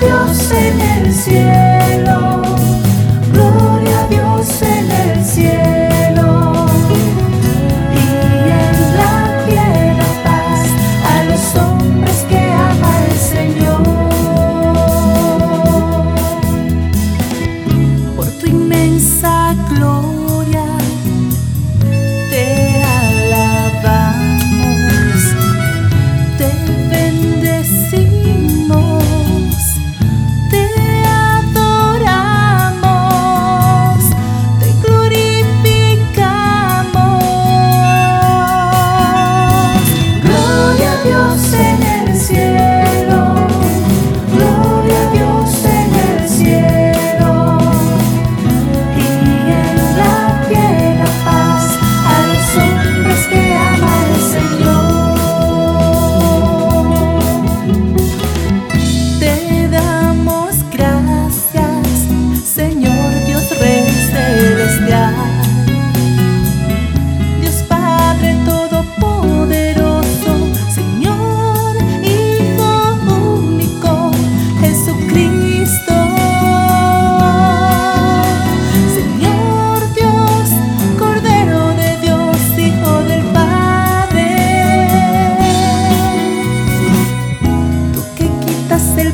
Dios en el cielo.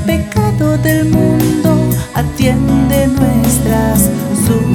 pecado del mundo, atiende nuestras súplicas.